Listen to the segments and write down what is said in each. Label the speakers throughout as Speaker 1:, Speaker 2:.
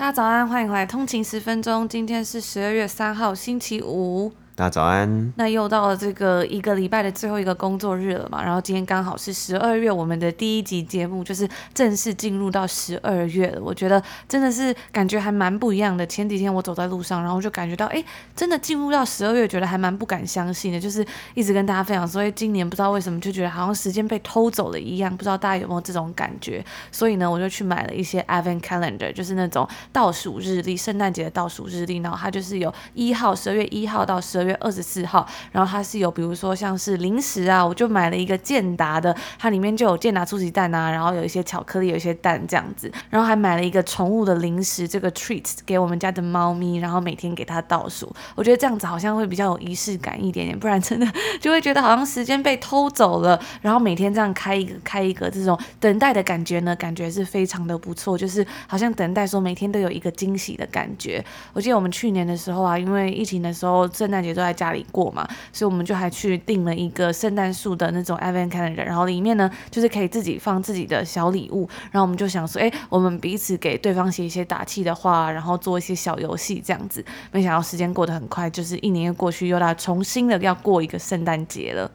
Speaker 1: 大家早安，欢迎回来通勤十分钟。今天是十二月三号，星期五。
Speaker 2: 大家早安。
Speaker 1: 那又到了这个一个礼拜的最后一个工作日了嘛，然后今天刚好是十二月，我们的第一集节目就是正式进入到十二月了。我觉得真的是感觉还蛮不一样的。前几天我走在路上，然后就感觉到，哎，真的进入到十二月，觉得还蛮不敢相信的。就是一直跟大家分享，所以今年不知道为什么就觉得好像时间被偷走了一样，不知道大家有没有这种感觉？所以呢，我就去买了一些 Advent Calendar，就是那种倒数日历，圣诞节的倒数日历，然后它就是有一号，十二月一号到十二月。月二十四号，然后它是有，比如说像是零食啊，我就买了一个健达的，它里面就有健达出奇蛋啊，然后有一些巧克力，有一些蛋这样子，然后还买了一个宠物的零食，这个 treats 给我们家的猫咪，然后每天给它倒数，我觉得这样子好像会比较有仪式感一点点，不然真的 就会觉得好像时间被偷走了。然后每天这样开一个开一个，这种等待的感觉呢，感觉是非常的不错，就是好像等待说每天都有一个惊喜的感觉。我记得我们去年的时候啊，因为疫情的时候，圣诞节。都在家里过嘛，所以我们就还去订了一个圣诞树的那种 Advent Calendar，然后里面呢就是可以自己放自己的小礼物，然后我们就想说，哎，我们彼此给对方写一些打气的话，然后做一些小游戏这样子。没想到时间过得很快，就是一年又过去，又来重新的要过一个圣诞节了。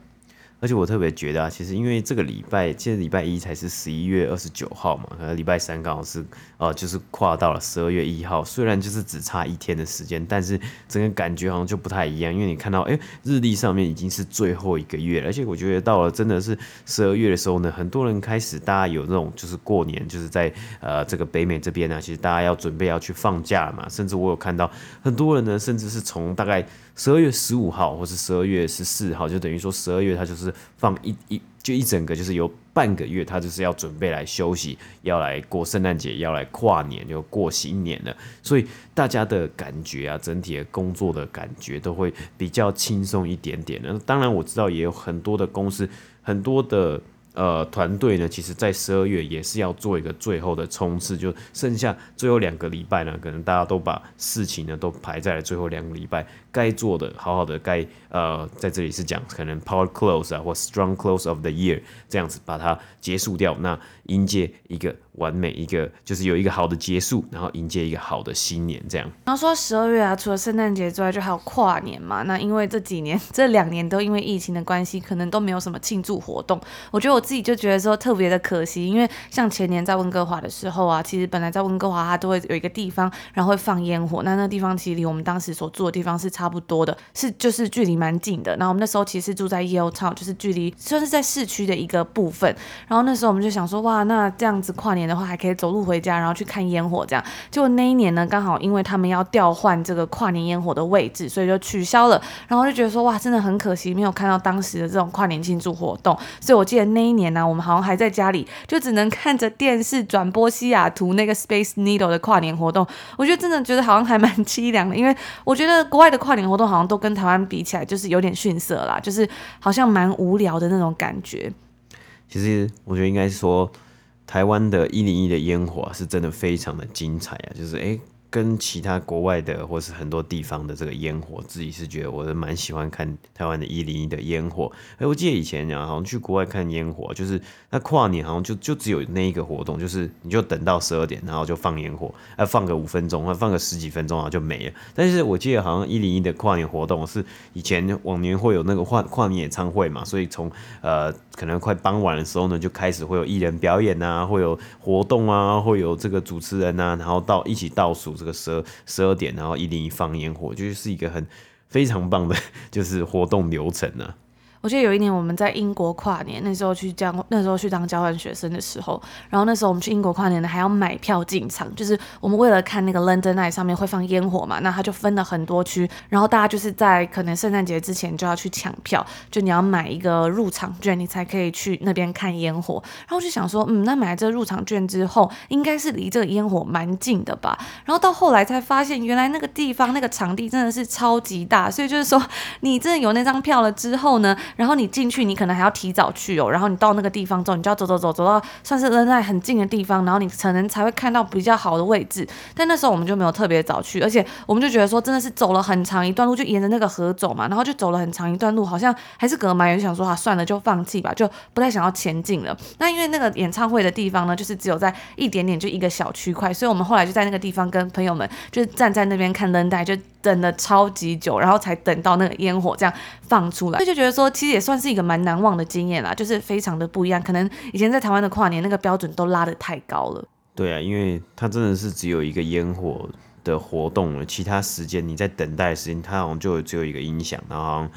Speaker 2: 而且我特别觉得啊，其实因为这个礼拜，其实礼拜一才是十一月二十九号嘛，可能礼拜三刚好是呃，就是跨到了十二月一号。虽然就是只差一天的时间，但是整个感觉好像就不太一样。因为你看到，哎，日历上面已经是最后一个月了，而且我觉得到了真的是十二月的时候呢，很多人开始大家有那种就是过年，就是在呃这个北美这边呢，其实大家要准备要去放假嘛。甚至我有看到很多人呢，甚至是从大概十二月十五号或是十二月十四号，就等于说十二月它就是。放一一就一整个就是有半个月，他就是要准备来休息，要来过圣诞节，要来跨年，就过新年了。所以大家的感觉啊，整体的工作的感觉都会比较轻松一点点。那当然我知道也有很多的公司，很多的。呃，团队呢，其实，在十二月也是要做一个最后的冲刺，就剩下最后两个礼拜呢，可能大家都把事情呢都排在了最后两个礼拜，该做的，好好的该呃，在这里是讲可能 power close 啊，或 strong close of the year 这样子把它结束掉，那迎接一个。完美一个就是有一个好的结束，然后迎接一个好的新年，这样。
Speaker 1: 然后说十二月啊，除了圣诞节之外，就还有跨年嘛。那因为这几年 这两年都因为疫情的关系，可能都没有什么庆祝活动。我觉得我自己就觉得说特别的可惜，因为像前年在温哥华的时候啊，其实本来在温哥华它都会有一个地方，然后会放烟火。那那地方其实离我们当时所住的地方是差差不多的，是就是距离蛮近的。然后我们那时候其实住在 Yale Town，就是距离算是在市区的一个部分。然后那时候我们就想说，哇，那这样子跨年的话，还可以走路回家，然后去看烟火，这样。结果那一年呢，刚好因为他们要调换这个跨年烟火的位置，所以就取消了。然后就觉得说，哇，真的很可惜，没有看到当时的这种跨年庆祝活动。所以我记得那一年呢，我们好像还在家里，就只能看着电视转播西雅图那个 Space Needle 的跨年活动。我觉得真的觉得好像还蛮凄凉的，因为我觉得国外的跨活动好像都跟台湾比起来，就是有点逊色啦，就是好像蛮无聊的那种感觉。
Speaker 2: 其实我觉得应该说。台湾的一零一的烟火是真的非常的精彩啊，就是诶。跟其他国外的或是很多地方的这个烟火，自己是觉得我是蛮喜欢看台湾的一零一的烟火。哎，我记得以前啊，好像去国外看烟火，就是那跨年好像就就只有那一个活动，就是你就等到十二点，然后就放烟火，哎，放个五分钟，放个十几分钟，然后就没了。但是我记得好像一零一的跨年活动是以前往年会有那个跨跨年演唱会嘛，所以从呃可能快傍晚的时候呢，就开始会有艺人表演啊，会有活动啊，会有这个主持人啊，然后到一起倒数。个十二十二点，然后一零一放烟火，就是一个很非常棒的，就是活动流程呢、
Speaker 1: 我记得有一年我们在英国跨年，那时候去交那时候去当交换学生的时候，然后那时候我们去英国跨年呢，还要买票进场，就是我们为了看那个 London Eye 上面会放烟火嘛，那他就分了很多区，然后大家就是在可能圣诞节之前就要去抢票，就你要买一个入场券，你才可以去那边看烟火。然后就想说，嗯，那买这个入场券之后，应该是离这个烟火蛮近的吧？然后到后来才发现，原来那个地方那个场地真的是超级大，所以就是说，你真的有那张票了之后呢，然后你进去，你可能还要提早去哦。然后你到那个地方之后，你就要走走走，走到算是扔在很近的地方，然后你可能才会看到比较好的位置。但那时候我们就没有特别早去，而且我们就觉得说，真的是走了很长一段路，就沿着那个河走嘛，然后就走了很长一段路，好像还是隔蛮远，想说啊，算了，就放弃吧，就不太想要前进了。那因为那个演唱会的地方呢，就是只有在一点点就一个小区块，所以我们后来就在那个地方跟朋友们就是站在那边看灯带，就等了超级久，然后才等到那个烟火这样放出来，就觉得说，其实也算是一个蛮难忘的经验啦，就是非常的不一样。可能以前在台湾的跨年那个标准都拉得太高了。
Speaker 2: 对啊，因为它真的是只有一个烟火的活动了，其他时间你在等待的时间，它好像就只有一个音响，然后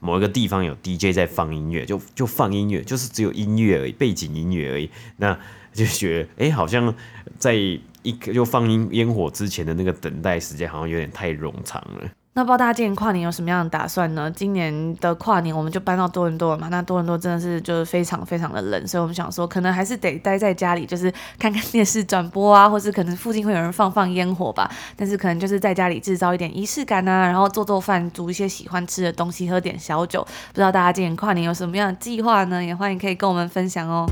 Speaker 2: 某一个地方有 DJ 在放音乐，就就放音乐，就是只有音乐而已，背景音乐而已。那就觉得，哎，好像在一个就放音烟火之前的那个等待时间，好像有点太冗长了。
Speaker 1: 那不知道大家今年跨年有什么样的打算呢？今年的跨年我们就搬到多伦多了嘛。那多伦多真的是就是非常非常的冷，所以我们想说，可能还是得待在家里，就是看看电视转播啊，或是可能附近会有人放放烟火吧。但是可能就是在家里制造一点仪式感啊，然后做做饭，煮一些喜欢吃的东西，喝点小酒。不知道大家今年跨年有什么样的计划呢？也欢迎可以跟我们分享哦。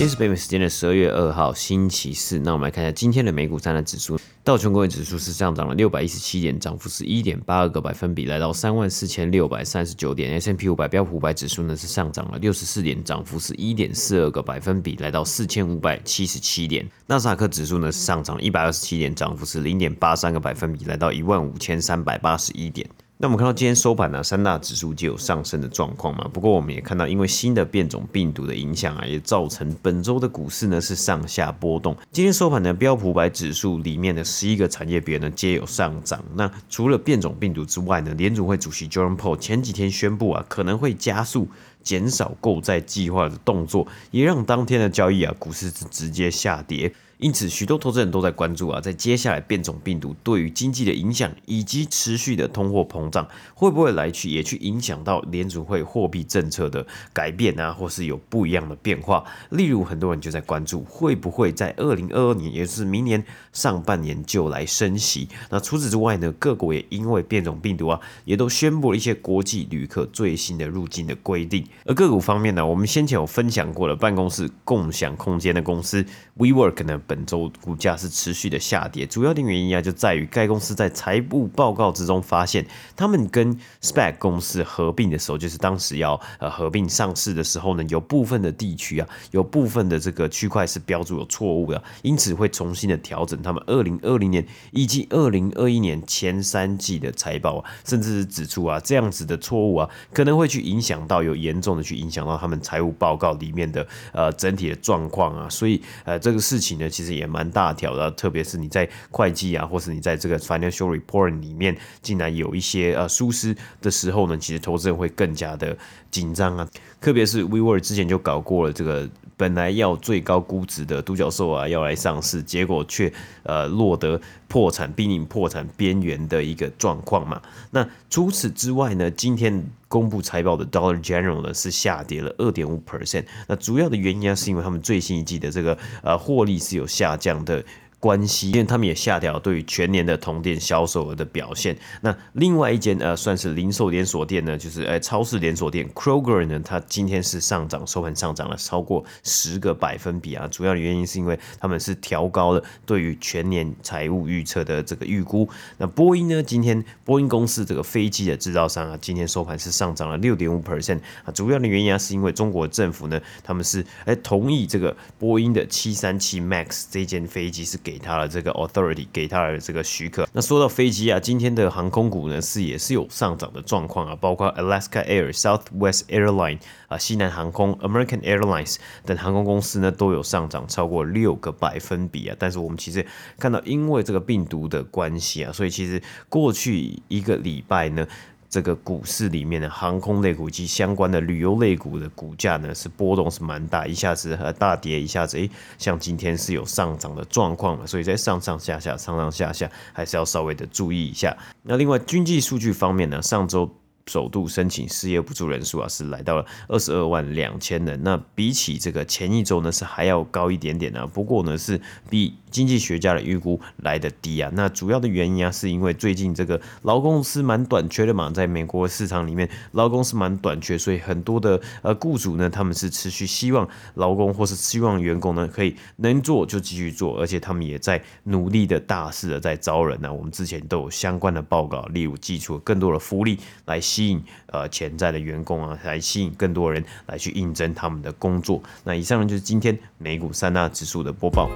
Speaker 2: 今天是北美时间的十二月二号，星期四。那我们来看一下今天的美股三大指数。道琼工业指数是上涨了六百一十七点，涨幅是一点八二个百分比，来到三万四千六百三十九点。S&P 五百标普五百指数呢是上涨了六十四点，涨幅是一点四二个百分比，来到四千五百七十七点。纳斯达克指数呢是上涨了一百二十七点，涨幅是零点八三个百分比，来到一万五千三百八十一点。那我们看到今天收盘呢，三大指数皆有上升的状况嘛。不过我们也看到，因为新的变种病毒的影响啊，也造成本周的股市呢是上下波动。今天收盘呢，标普五百指数里面的十一个产业别呢皆有上涨。那除了变种病毒之外呢，联储会主席 Jerome Powell 前几天宣布啊，可能会加速减少购债计划的动作，也让当天的交易啊，股市是直接下跌。因此，许多投资人都在关注啊，在接下来变种病毒对于经济的影响，以及持续的通货膨胀，会不会来去也去影响到联储会货币政策的改变啊，或是有不一样的变化？例如，很多人就在关注，会不会在二零二二年，也就是明年上半年就来升息？那除此之外呢，各国也因为变种病毒啊，也都宣布了一些国际旅客最新的入境的规定。而个股方面呢，我们先前有分享过了，办公室共享空间的公司 WeWork 呢。本周股价是持续的下跌，主要的原因啊，就在于该公司在财务报告之中发现，他们跟 SPAC 公司合并的时候，就是当时要呃合并上市的时候呢，有部分的地区啊，有部分的这个区块是标注有错误的，因此会重新的调整他们二零二零年以及二零二一年前三季的财报啊，甚至是指出啊，这样子的错误啊，可能会去影响到有严重的去影响到他们财务报告里面的呃整体的状况啊，所以呃这个事情呢。其实也蛮大条的，特别是你在会计啊，或是你在这个 financial report 里面，竟然有一些呃疏失的时候呢，其实投资人会更加的紧张啊。特别是 WeWork 之前就搞过了这个。本来要最高估值的独角兽啊，要来上市，结果却呃落得破产、濒临破产边缘的一个状况嘛。那除此之外呢，今天公布财报的 Dollar General 呢是下跌了二点五 percent。那主要的原因啊，是因为他们最新一季的这个呃获利是有下降的。关系，因为他们也下调对于全年的同店销售额的表现。那另外一间呃，算是零售连锁店呢，就是呃超市连锁店 Kroger 呢，它今天是上涨，收盘上涨了超过十个百分比啊。主要的原因是因为他们是调高了对于全年财务预测的这个预估。那波音呢，今天波音公司这个飞机的制造商啊，今天收盘是上涨了六点五 percent 啊。主要的原因啊，是因为中国政府呢，他们是哎同意这个波音的七三七 MAX 这件飞机是给给他了这个 authority，给他了这个许可。那说到飞机啊，今天的航空股呢是也是有上涨的状况啊，包括 Alaska Air、Southwest Airline 啊、西南航空、American Airlines 等航空公司呢都有上涨超过六个百分比啊。但是我们其实看到，因为这个病毒的关系啊，所以其实过去一个礼拜呢。这个股市里面的航空类股及相关的旅游类股的股价呢，是波动是蛮大，一下子和大跌，一下子诶，像今天是有上涨的状况了，所以在上上下下、上上下下，还是要稍微的注意一下。那另外经济数据方面呢，上周。首度申请失业补助人数啊，是来到了二十二万两千人。那比起这个前一周呢，是还要高一点点啊。不过呢，是比经济学家的预估来得低啊。那主要的原因啊，是因为最近这个劳工是蛮短缺的嘛，在美国市场里面，劳工是蛮短缺，所以很多的呃雇主呢，他们是持续希望劳工或是希望员工呢，可以能做就继续做，而且他们也在努力的大肆的在招人呢、我们之前都有相关的报告，例如寄出更多的福利来。吸引呃潜在的员工啊，来吸引更多人来去应征他们的工作。那以上呢，就是今天美股三大指数的播
Speaker 1: 报。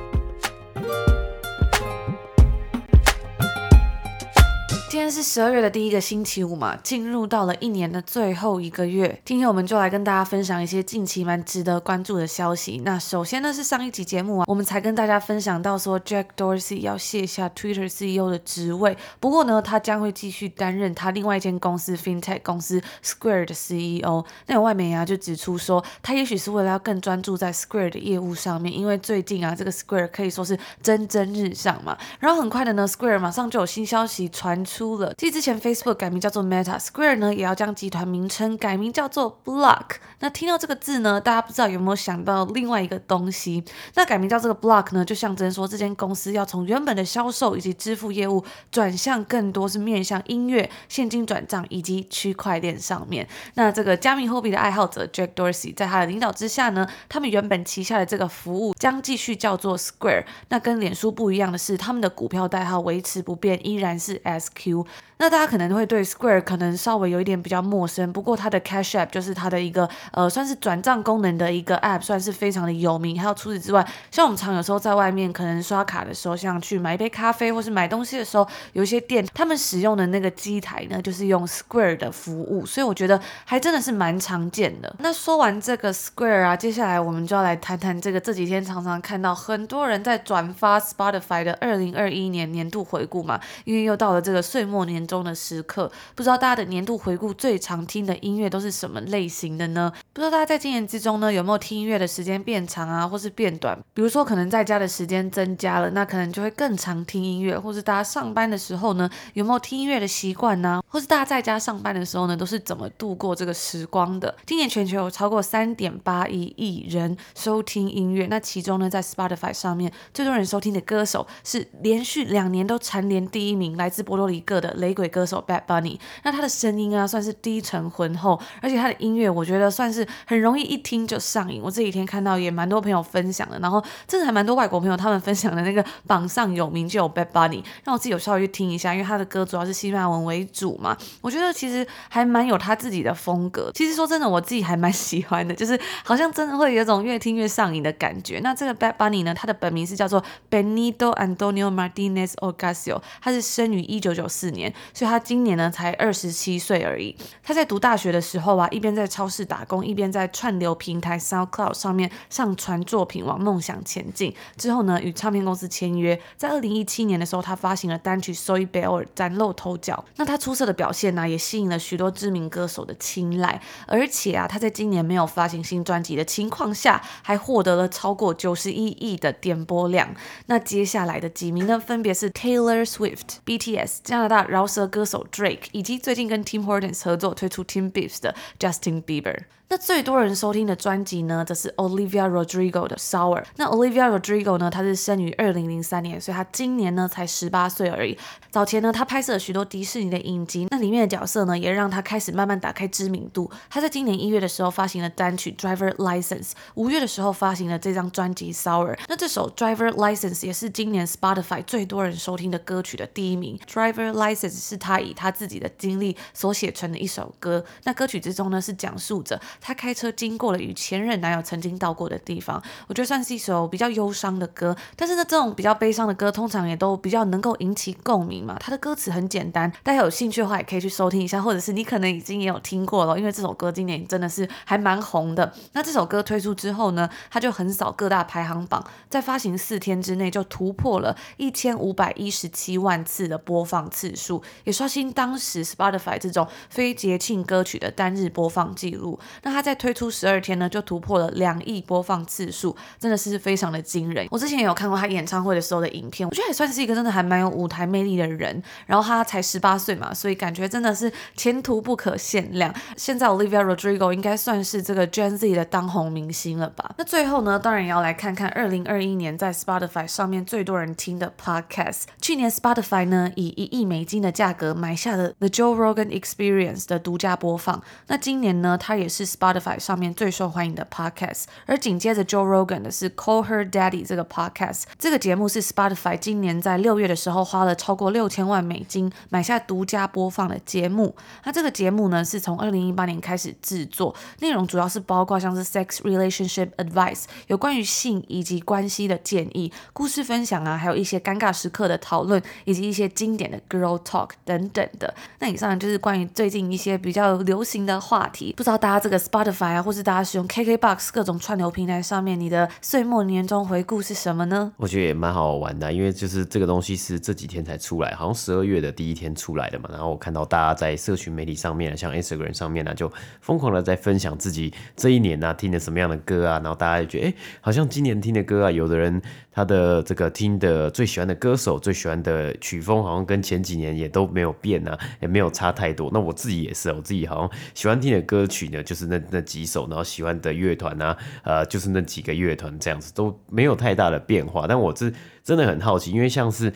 Speaker 1: 是十二月的第一个星期五嘛，进入到了一年的最后一个月。今天我们就来跟大家分享一些近期蛮值得关注的消息。那首先呢是上一集节目啊，我们才跟大家分享到说，Jack Dorsey 要卸下 Twitter CEO 的职位，不过呢，他将会继续担任他另外一间公司 FinTech 公司 Square 的 CEO。那有外媒啊就指出说，他也许是为了要更专注在 Square 的业务上面，因为最近啊这个 Square 可以说是蒸蒸日上嘛。然后很快的呢，Square 马上就有新消息传出。了，继之前 Facebook 改名叫做 Meta，Square 呢也要将集团名称改名叫做 Block。那听到这个字呢，大家不知道有没有想到另外一个东西？那改名叫这个 Block 呢，就象征说这间公司要从原本的销售以及支付业务转向更多是面向音乐、现金转账以及区块链上面。那这个加密货币的爱好者 Jack Dorsey 在他的领导之下呢，他们原本旗下的这个服务将继续叫做 Square。那跟脸书不一样的是，他们的股票代号维持不变，依然是 SQ。那大家可能会对 Square 可能稍微有一点比较陌生，不过它的 Cash App 就是它的一个呃算是转账功能的一个 App，算是非常的有名。还有除此之外，像我们常有时候在外面可能刷卡的时候，像去买一杯咖啡或是买东西的时候，有一些店他们使用的那个机台呢，就是用 Square 的服务，所以我觉得还真的是蛮常见的。那说完这个 Square 啊，接下来我们就要来谈谈这个这几天常常看到很多人在转发 Spotify 的二零二一年年度回顾嘛，因为又到了这个岁末末年。中的时刻，不知道大家的年度回顾最常听的音乐都是什么类型的呢？不知道大家在今年之中呢，有没有听音乐的时间变长啊，或是变短？比如说可能在家的时间增加了，那可能就会更常听音乐，或是大家上班的时候呢，有没有听音乐的习惯呢？或是大家在家上班的时候呢，都是怎么度过这个时光的？今年全球有超过三点八一亿人收听音乐，那其中呢，在 Spotify 上面最多人收听的歌手是连续两年都蝉联第一名，来自波多黎各的雷。鬼歌手 Bad Bunny，那他的声音啊，算是低沉浑厚，而且他的音乐，我觉得算是很容易一听就上瘾。我这几天看到也蛮多朋友分享的，然后真的还蛮多外国朋友他们分享的那个榜上有名就有 Bad Bunny，让我自己有稍微去听一下，因为他的歌主要是西班牙文为主嘛，我觉得其实还蛮有他自己的风格。其实说真的，我自己还蛮喜欢的，就是好像真的会有种越听越上瘾的感觉。那这个 Bad Bunny 呢，他的本名是叫做 Benito Antonio Martinez Ocasio，他是生于一九九四年。所以他今年呢才二十七岁而已。他在读大学的时候啊，一边在超市打工，一边在串流平台 SoundCloud 上面上传作品，往梦想前进。之后呢，与唱片公司签约，在二零一七年的时候，他发行了单曲《Soy b e l》崭露头角。那他出色的表现呢、也吸引了许多知名歌手的青睐。而且啊，他在今年没有发行新专辑的情况下，还获得了超过九十一亿的点播量。那接下来的几名呢，分别是 Taylor Swift、BTS、加拿大饶舌歌手 Drake，以及最近跟 Tim Hortons 合作推出 Team Beefs 的 Justin Bieber。那最多人收听的专辑呢，则是 Olivia Rodrigo 的 Sour。那 Olivia Rodrigo 呢，她是生于二零零三年，所以她今年呢才十八岁而已。早前呢，她拍摄了许多迪士尼的影集，那里面的角色呢，也让她开始慢慢打开知名度。她在今年一月的时候发行了单曲 Driver License，五月的时候发行了这张专辑 Sour。那这首 Driver License 也是今年 Spotify 最多人收听的歌曲的第一名。Driver License 是她以她自己的经历所写成的一首歌。那歌曲之中呢，是讲述着。他开车经过了与前任男友曾经到过的地方。我觉得算是一首比较忧伤的歌，但是呢，这种比较悲伤的歌通常也都比较能够引起共鸣嘛。它的歌词很简单，大家有兴趣的话也可以去收听一下，或者是你可能已经也有听过了，因为这首歌今年真的是还蛮红的。那这首歌推出之后呢，它就横扫各大排行榜，在发行四天之内就突破了一千五百一十七万次的播放次数，也刷新当时 Spotify 这种非节庆歌曲的单日播放记录。那它在推出十二天呢，就突破了两亿播放次数，真的是非常的惊人。我之前也有看过他演唱会的时候的影片，我觉得也算是一个真的还蛮有舞台魅力的人。然后他才十八岁嘛，所以感觉真的是前途不可限量。现在 Olivia Rodrigo 应该算是这个 Gen Z 的当红明星了吧？那最后呢，当然也要来看看二零二一年在 Spotify 上面最多人听的 Podcast。去年 Spotify 呢以一亿美金的价格买下了 The Joe Rogan Experience 的独家播放。那今年呢，它也是 Spotify 上面最受欢迎的 Podcast。而紧接着 Joe Rogan 的是 Call Her Daddy 这个 Podcast。这个节目是 Spotify 今年在六月的时候花了超过六千万美金买下独家播放的节目。那这个节目呢，是从二零一八年开始制作，内容主要是包括像是 Sex Relationship Advice 有关于性以及关系的建议、故事分享啊，还有一些尴尬时刻的讨论，以及一些经典的 Girl Talk 等等的。那以上就是关于最近一些比较流行的话题。不知道大家这个 Spotify 啊，或是大家使用 KKBOX 各种串流平台上面，你的岁末年终回顾是什么呢？
Speaker 2: 我觉得也蛮好玩的，因为就是这个东西是这几天才出来，好像十二月的第一天出来的嘛。然后我看到大家在社群媒体上面，像 Instagram 上面呢，就疯狂的在分享自己这一年啊听的什么样的歌啊。然后大家就觉得，哎，好像今年听的歌啊，有的人他的这个听的最喜欢的歌手、最喜欢的曲风，好像跟前几年也都没有变啊，也没有差太多。那我自己也是，我自己好像喜欢听的歌曲呢，就是那那几首，然后喜欢的乐团啊，呃，就是那几个乐团这样子，都没有太大的变化。但我是真的很好奇，因为像是。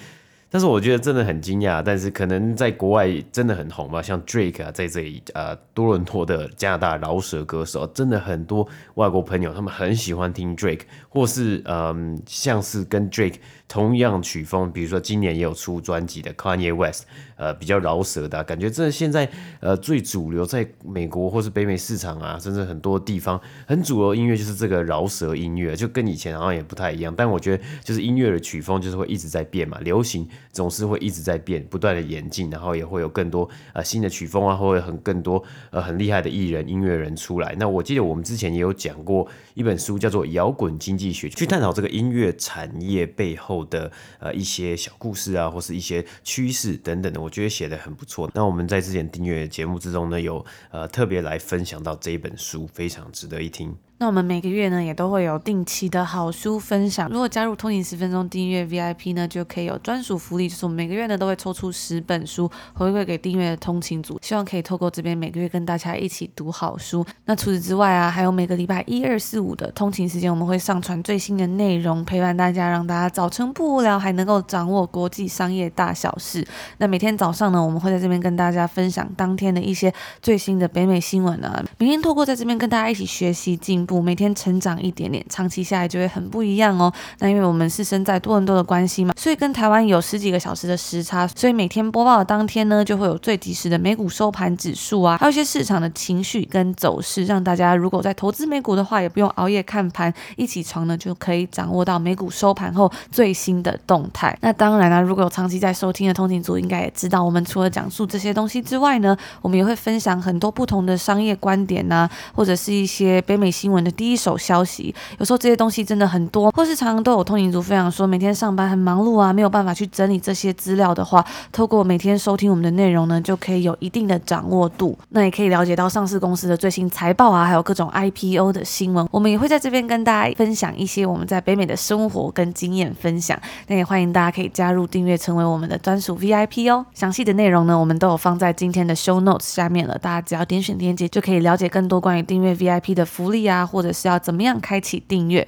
Speaker 2: 但是我觉得真的很惊讶，但是可能在国外真的很红吧，像 Drake 啊，在这里啊多伦多的加拿大饶舌歌手，真的很多外国朋友他们很喜欢听 Drake，或是嗯、像是跟 Drake。同样曲风，比如说今年也有出专辑的 Kanye West，呃，比较饶舌的、感觉这现在呃最主流，在美国或是北美市场啊，甚至很多地方很主流音乐就是这个饶舌音乐，就跟以前好像也不太一样。但我觉得就是音乐的曲风就是会一直在变嘛，流行总是会一直在变，不断的演进，然后也会有更多呃新的曲风啊，或者很更多呃很厉害的艺人音乐人出来。那我记得我们之前也有讲过一本书，叫做《摇滚经济学》，去探讨这个音乐产业背后。的呃一些小故事啊，或是一些趋势等等的，我觉得写的很不错。那我们在之前订阅节目之中呢，有呃特别来分享到这一本书，非常值得一听。
Speaker 1: 那我们每个月呢，也都会有定期的好书分享。如果加入通勤十分钟订阅 VIP 呢，就可以有专属福利，就是我们每个月呢都会抽出十本书回馈给订阅的通勤组，希望可以透过这边每个月跟大家一起读好书。那除此之外啊，还有每个礼拜一、二、四、五的通勤时间，我们会上传最新的内容，陪伴大家，让大家早晨不无聊，还能够掌握国际商业大小事。那每天早上呢，我们会在这边跟大家分享当天的一些最新的北美新闻啊，明天透过在这边跟大家一起学习进。每天成长一点点，长期下来就会很不一样哦。那因为我们是身在多伦多的关系嘛，所以跟台湾有十几个小时的时差，所以每天播报的当天呢，就会有最及时的美股收盘指数啊，还有一些市场的情绪跟走势，让大家如果在投资美股的话，也不用熬夜看盘，一起床呢就可以掌握到美股收盘后最新的动态。那当然啦、啊，如果有长期在收听的通勤族，应该也知道，我们除了讲述这些东西之外呢，我们也会分享很多不同的商业观点呐、啊，或者是一些北美新闻的第一手消息，有时候这些东西真的很多，或是常常都有通勤族分享说，每天上班很忙碌啊，没有办法去整理这些资料的话，透过每天收听我们的内容呢，就可以有一定的掌握度。那也可以了解到上市公司的最新财报啊，还有各种 IPO 的新闻。我们也会在这边跟大家分享一些我们在北美的生活跟经验分享。那也欢迎大家可以加入订阅，成为我们的专属 VIP 哦。详细的内容呢，我们都有放在今天的 Show Notes 下面了，大家只要点选链接就可以了解更多关于订阅 VIP 的福利啊，或者是要怎么样。开启订阅。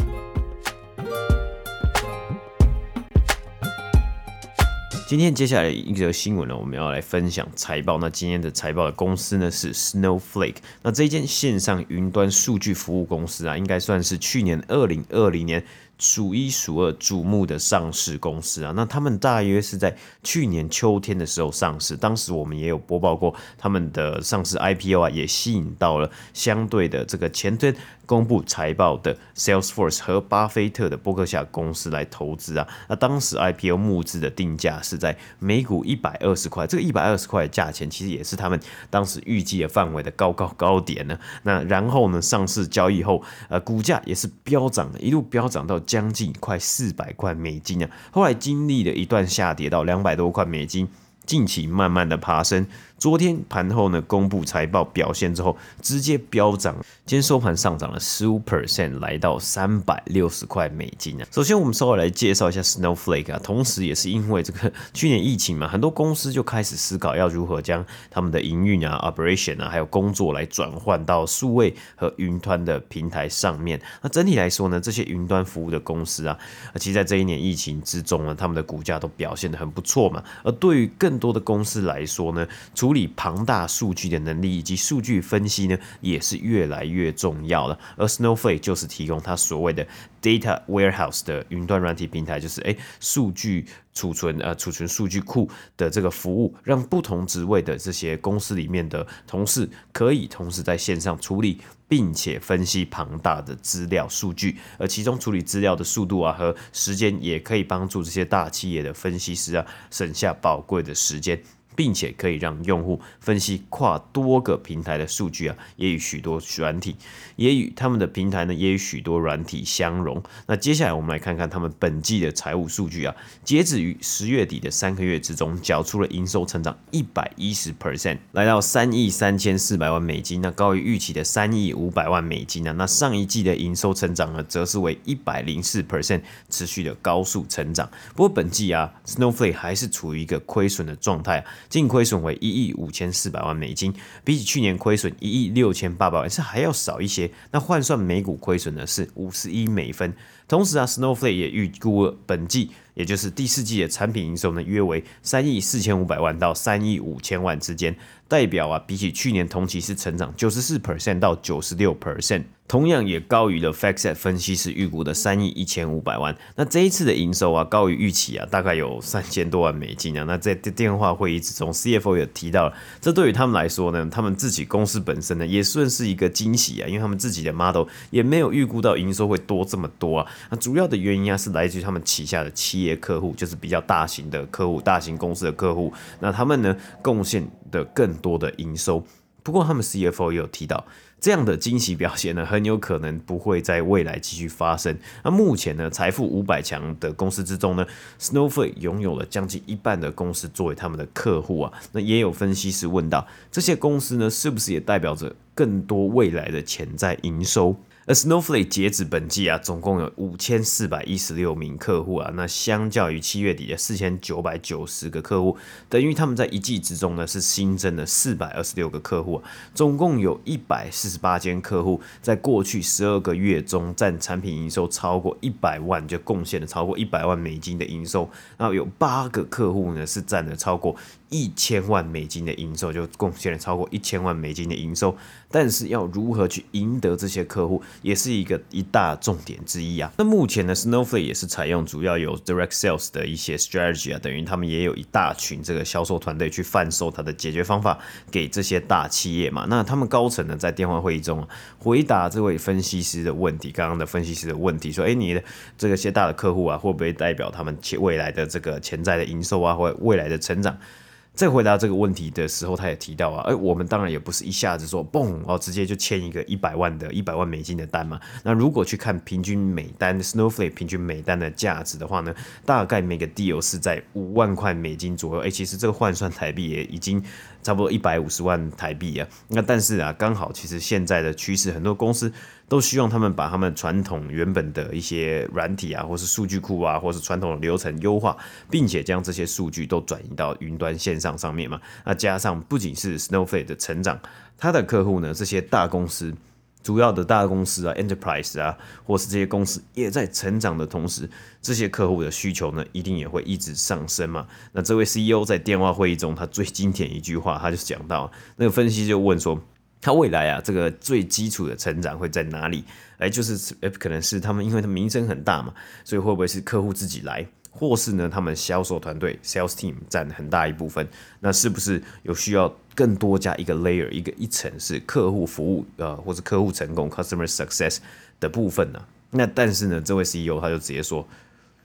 Speaker 2: 今天接下来一则新闻呢，我们要来分享财报。那今天的财报的公司呢是 Snowflake。那这间线上云端数据服务公司啊，应该算是去年二零二零年。数一数二瞩目的上市公司啊。那他们大约是在去年秋天的时候上市，当时我们也有播报过他们的上市 IPO 啊，也吸引到了相对的这个前端。公布财报的 Salesforce 和巴菲特的伯克夏公司来投资啊，那当时 IPO 募资的定价是在每股一百二十块，这个一百二十块的价钱其实也是他们当时预计的范围的高高高点呢。那然后呢，上市交易后，呃，股价也是飙涨的，一路飙涨到将近快四百块美金啊。后来经历了一段下跌到两百多块美金，近期慢慢的爬升。昨天盘后呢，公布财报表现之后，直接飙涨，今天收盘上涨了十五 percent，来到三百六十块美金啊。首先，我们稍微来介绍一下 Snowflake 啊，同时也是因为这个去年疫情嘛，很多公司就开始思考要如何将他们的营运啊、operation 啊，还有工作来转换到数位和云端的平台上面。那整体来说呢，这些云端服务的公司啊，其实在这一年疫情之中呢，他们的股价都表现得很不错嘛。而对于更多的公司来说呢，除处理庞大数据的能力以及数据分析呢，也是越来越重要了。而 Snowflake 就是提供它所谓的 Data Warehouse 的云端软体平台，就是诶数据储存呃储存数据库的这个服务，让不同职位的这些公司里面的同事可以同时在线上处理，并且分析庞大的资料数据，而其中处理资料的速度啊和时间，也可以帮助这些大企业的分析师啊省下宝贵的时间。并且可以让用户分析跨多个平台的数据啊，也与许多软体，也与他们的平台呢，也与许多软体相融。那接下来我们来看看他们本季的财务数据啊，截止于十月底的三个月之中，缴出了营收成长一百一十 percent，来到三亿三千四百万美金，那高于预期的三亿五百万美金呢。那上一季的营收成长呢，则是为一百零四 percent，持续的高速成长。不过本季啊，Snowflake 还是处于一个亏损的状态。净亏损为一亿五千四百万美金，比起去年亏损一亿六千八百万是还要少一些。那换算每股亏损呢是五十一美分。同时啊，Snowflake 也预估了本季，也就是第四季的产品营收呢约为三亿四千五百万到三亿五千万之间，代表啊比起去年同期是成长九十四 percent 到九十六 percent。同样也高于了 FactSet 分析师预估的三亿一千五百万。那这一次的营收啊，高于预期啊，大概有三千多万美金啊。那在电话会议之中，CFO 也提到，这对于他们来说呢，他们自己公司本身呢，也算是一个惊喜啊，因为他们自己的 model 也没有预估到营收会多这么多啊。那主要的原因啊，是来自于他们旗下的企业客户，就是比较大型的客户、大型公司的客户，那他们呢，贡献的更多的营收。不过他们 CFO 也有提到。这样的惊喜表现呢，很有可能不会在未来继续发生。那目前呢，财富五百强的公司之中呢，Snowflake 拥有了将近一半的公司作为他们的客户啊。那也有分析师问到，这些公司呢，是不是也代表着更多未来的潜在营收？而 Snowflake 截止本季啊，总共有五千四百一十六名客户啊，那相较于七月底的四千九百九十个客户，等于他们在一季之中呢是新增了四百二十六个客户啊，总共有一百四十八间客户在过去十二个月中占产品营收超过一百万，就贡献了超过一百万美金的营收，然后有八个客户呢是占了超过一千万美金的营收，就贡献了超过一千万美金的营收。但是要如何去赢得这些客户，也是一个一大重点之一啊。那目前呢，Snowflake 也是采用主要有 direct sales 的一些 strategy 啊，等于他们也有一大群这个销售团队去贩售它的解决方法给这些大企业嘛。那他们高层呢，在电话会议中回答这位分析师的问题，刚刚的分析师的问题说：“哎，你的这个些大的客户啊，会不会代表他们未来的这个潜在的营收啊，或未来的成长？”在回答这个问题的时候，他也提到啊，哎，我们当然也不是一下子说嘣哦，直接就签一个一百万的一百万美金的单嘛。那如果去看平均每单 Snowflake 平均每单的价值的话呢，大概每个 deal 是在五万块美金左右。哎，其实这个换算台币也已经差不多一百五十万台币啊。那但是啊，刚好其实现在的趋势，很多公司。都希望他们把他们传统原本的一些软体啊，或是数据库啊，或是传统的流程优化，并且将这些数据都转移到云端线上上面嘛。那加上不仅是 Snowflake 的成长，它的客户呢，这些大公司，主要的大公司啊，Enterprise 啊，或是这些公司也在成长的同时，这些客户的需求呢，一定也会一直上升嘛。那这位 CEO 在电话会议中，他最经典一句话，他就讲到，那个分析就问说。他未来啊，这个最基础的成长会在哪里？哎，就是可能是他们，因为他名声很大嘛，所以会不会是客户自己来，或是呢，他们销售团队 （sales team） 占很大一部分？那是不是有需要更多加一个 layer，一个一层是客户服务呃，或是客户成功 （customer success） 的部分呢、那但是呢，这位 CEO 他就直接说。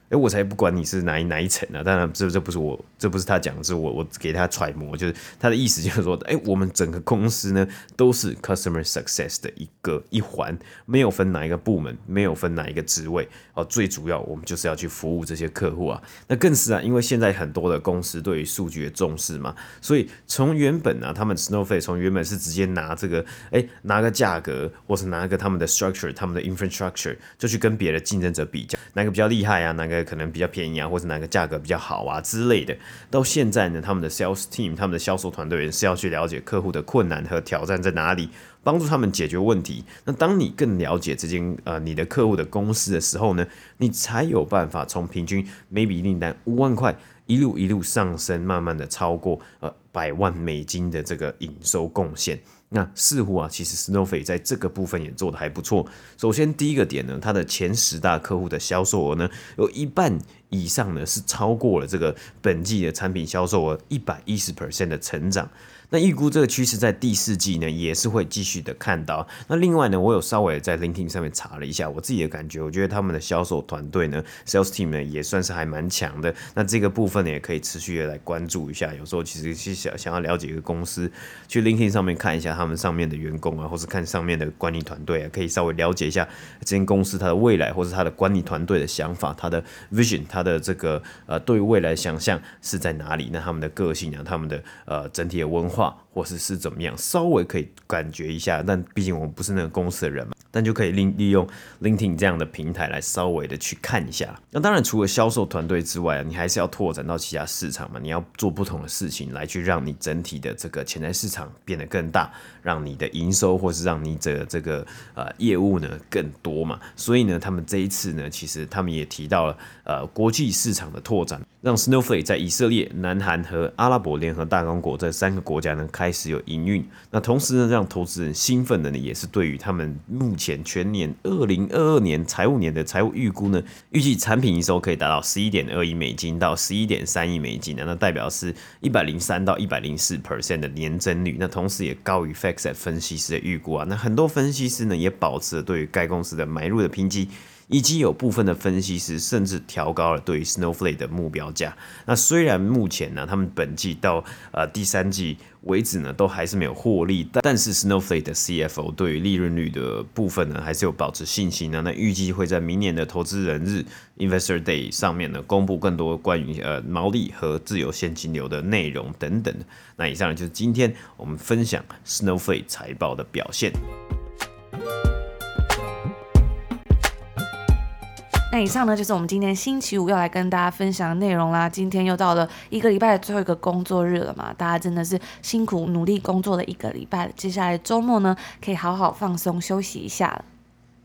Speaker 2: 哎，我才不管你是哪一哪一层呢、当然，这这不是我，这不是他讲，是我我给他揣摩，就是他的意思就是说，哎，我们整个公司呢都是 customer success 的一个一环，没有分哪一个部门，没有分哪一个职位，哦，最主要我们就是要去服务这些客户啊。那更是啊，因为现在很多的公司对于数据的重视嘛，所以从原本啊，他们 Snowflake 从原本是直接拿这个，哎，拿个价格，或是拿个他们的 structure，他们的 infrastructure，就去跟别的竞争者比较，哪个比较厉害啊？哪个？可能比较便宜啊，或是哪个价格比较好啊之类的。到现在呢，他们的 sales team，他们的销售团队是要去了解客户的困难和挑战在哪里，帮助他们解决问题。那当你更了解这间呃你的客户的公司的时候呢，你才有办法从平均每笔订单五万块一路一路上升，慢慢的超过呃百万美金的这个营收贡献。那似乎啊，其实 Snowflake 在这个部分也做得还不错。首先第一个点呢，它的前十大客户的销售额呢，有一半以上呢是超过了这个本季的产品销售额一百一十 percent 的成长。那预估这个趋势在第四季呢也是会继续的看到。那另外呢，我有稍微在 LinkedIn 上面查了一下，我自己的感觉，我觉得他们的销售团队呢，Sales Team 呢也算是还蛮强的。那这个部分呢也可以持续的来关注一下。有时候其实是想想要了解一个公司，去 LinkedIn 上面看一下他们上面的员工啊，或是看上面的管理团队啊，可以稍微了解一下这间公司它的未来，或是它的管理团队的想法，它的 Vision，它的这个呃对未来想象是在哪里？那他们的个性啊，他们的呃整体的文化。或是是怎么样，稍微可以感觉一下，但毕竟我们不是那个公司的人嘛，但就可以利利用 LinkedIn 这样的平台来稍微的去看一下。那当然，除了销售团队之外，你还是要拓展到其他市场嘛，你要做不同的事情来去让你整体的这个潜在市场变得更大，让你的营收或是让你的这个呃业务呢更多嘛。所以呢，他们这一次呢，其实他们也提到了呃国际市场的拓展。让 Snowflake 在以色列、南韩和阿拉伯联合大公国这三个国家呢开始有营运。那同时呢，让投资人兴奋的呢，也是对于他们目前全年二零二二年财务年的财务预估呢，预计产品营收可以达到十一点二亿美金到十一点三亿美金，那代表是一百零三到一百零四 percent 的年增率。那同时也高于分析师的预估啊。那很多分析师呢也保持了对于该公司的买入的评级。以及有部分的分析师甚至调高了对于 Snowflake 的目标价。那虽然目前呢，他们本季到呃第三季为止呢，都还是没有获利，但是 Snowflake 的 CFO 对于利润率的部分呢，还是有保持信心呢。那预计会在明年的投资人日 Investor Day 上面呢，公布更多关于呃毛利和自由现金流的内容等等。那以上，就是今天我们分享 Snowflake 财报的表现。
Speaker 1: 那以上呢，就是我们今天星期五要来跟大家分享的内容啦。今天又到了一个礼拜的最后一个工作日了嘛，大家真的是辛苦努力工作了一个礼拜。接下来周末呢，可以好好放松休息一下了。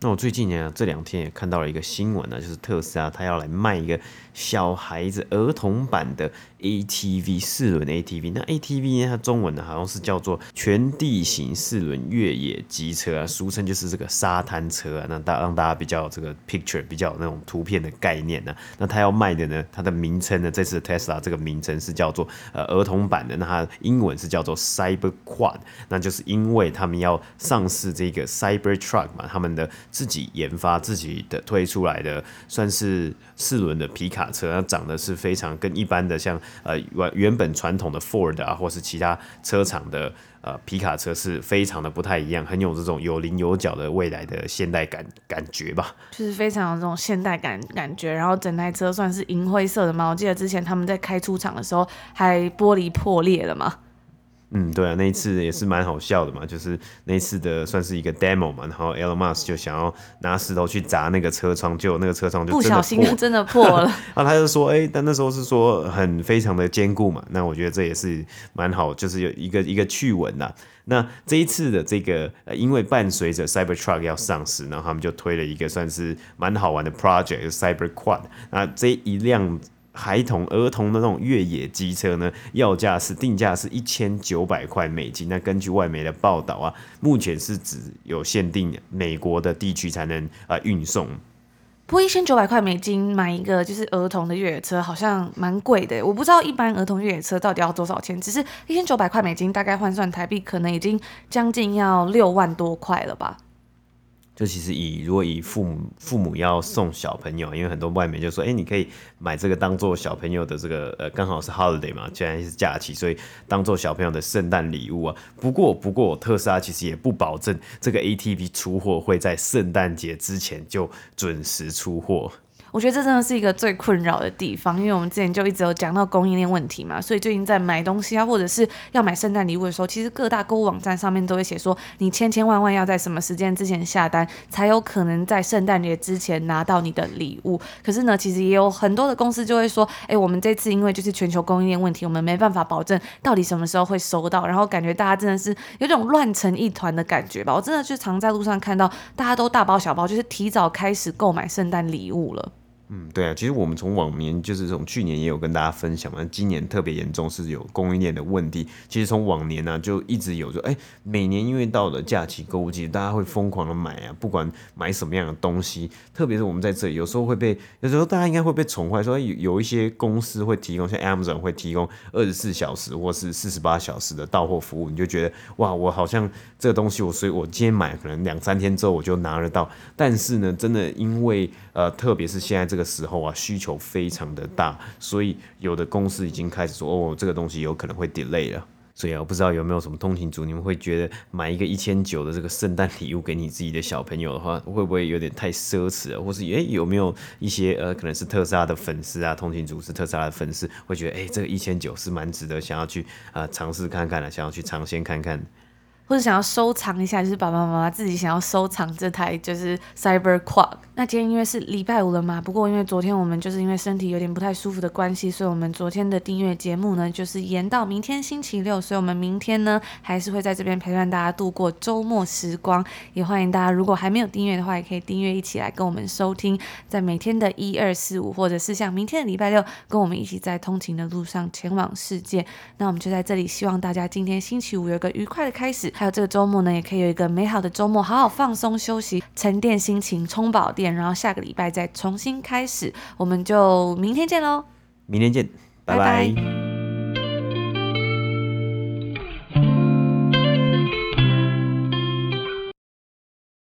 Speaker 2: 那我最近呢，这两天也看到了一个新闻呢，就是特斯拉它要来卖一个小孩子儿童版的。ATV 四轮 ATV，那 ATV 呢？它中文呢好像是叫做全地形四轮越野机车啊，俗称就是这个沙滩车啊。那大让大家比较这个 picture 比较那种图片的概念呢、啊。那它要卖的呢，它的名称呢，这次 Tesla 这个名称是叫做呃儿童版的，那它英文是叫做 Cyber Quad，那就是因为他们要上市这个 Cyber Truck 嘛，他们的自己研发自己的推出来的算是四轮的皮卡卡车，它长得是非常跟一般的像。呃，原原本传统的 Ford 啊，或是其他车厂的呃皮卡车是非常的不太一样，很有这种有棱有角的未来的现代感感觉吧，
Speaker 1: 就是非常有这种现代感感觉。然后整台车算是银灰色的嘛，我记得之前他们在开出厂的时候还玻璃破裂了嘛。
Speaker 2: 嗯，对啊，那一次也是蛮好笑的嘛，就是那一次的算是一个 demo 嘛，然后 Elon Musk 就想要拿石头去砸那个车窗，结果那个车窗就不小心
Speaker 1: 真的破了。
Speaker 2: 然 后他就说，哎、欸，但那时候是说很非常的坚固嘛，那我觉得这也是蛮好，就是有一个一个趣闻呐。那这一次的这个，呃，因为伴随着 Cybertruck 要上市，然后他们就推了一个算是蛮好玩的 project，就是 Cyber Quad。那这一辆。孩童、儿童的那种越野机车呢，要价是定价是一千九百块美金。那根据外媒的报道啊，目前是只有限定美国的地区才能啊运送。
Speaker 1: 不过一千九百块美金买一个就是儿童的越野车，好像蛮贵的。我不知道一般儿童越野车到底要多少钱，只是一千九百块美金，大概换算台币可能已经将近要六万多块了吧。
Speaker 2: 就其实以如果以父母父母要送小朋友，因为很多外面就说，哎、你可以买这个当做小朋友的这个呃，刚好是 holiday 嘛，既然是假期，所以当做小朋友的圣诞礼物啊。不过不过，特斯拉其实也不保证这个 ATP 出货会在圣诞节之前就准时出货。
Speaker 1: 我觉得这真的是一个最困扰的地方，因为我们之前就一直有讲到供应链问题嘛，所以最近在买东西啊，或者是要买圣诞礼物的时候，其实各大购物网站上面都会写说，你千千万万要在什么时间之前下单，才有可能在圣诞节之前拿到你的礼物。可是呢，其实也有很多的公司就会说，哎，我们这次因为就是全球供应链问题，我们没办法保证到底什么时候会收到，然后感觉大家真的是有种乱成一团的感觉吧。我真的就常在路上看到大家都大包小包，就是提早开始购买圣诞礼物了。
Speaker 2: 嗯，对啊，其实我们从往年就是从去年也有跟大家分享嘛，今年特别严重是有供应链的问题。其实从往年呢、就一直有说，哎，每年因为到了假期购物季，大家会疯狂的买啊，不管买什么样的东西，特别是我们在这里有时候会被，有时候大家应该会被宠坏，说有有一些公司会提供，像 Amazon 会提供二十四小时或是四十八小时的到货服务，你就觉得哇，我好像这个东西我所以我今天买可能两三天之后我就拿得到，但是呢，真的因为呃，特别是现在这个。时候啊，需求非常的大，所以有的公司已经开始说，哦，这个东西有可能会 delay 了。所以啊，我不知道有没有什么通勤族，你们会觉得买一个一千九的这个圣诞礼物给你自己的小朋友的话，会不会有点太奢侈了？或是诶、有没有一些呃，可能是特斯拉的粉丝啊，通勤族是特斯拉的粉丝，会觉得诶、这个一千九是蛮值得想要去啊尝试看看的，想要去尝鲜看看。
Speaker 1: 或者想要收藏一下，就是爸爸妈妈自己想要收藏这台就是 Cyberquad。那今天因为是礼拜五了嘛，不过因为昨天我们就是因为身体有点不太舒服的关系，所以我们昨天的订阅节目呢就是延到明天星期六，所以我们明天呢还是会在这边陪伴大家度过周末时光。也欢迎大家如果还没有订阅的话，也可以订阅一起来跟我们收听，在每天的一二四五，或者是像明天的礼拜六，跟我们一起在通勤的路上前往世界。那我们就在这里，希望大家今天星期五有个愉快的开始。还有这个周末呢，也可以有一个美好的周末，好好放松休息，沉淀心情，充饱电，然后下个礼拜再重新开始。我们就明天见喽！
Speaker 2: 明天见，拜拜。拜拜。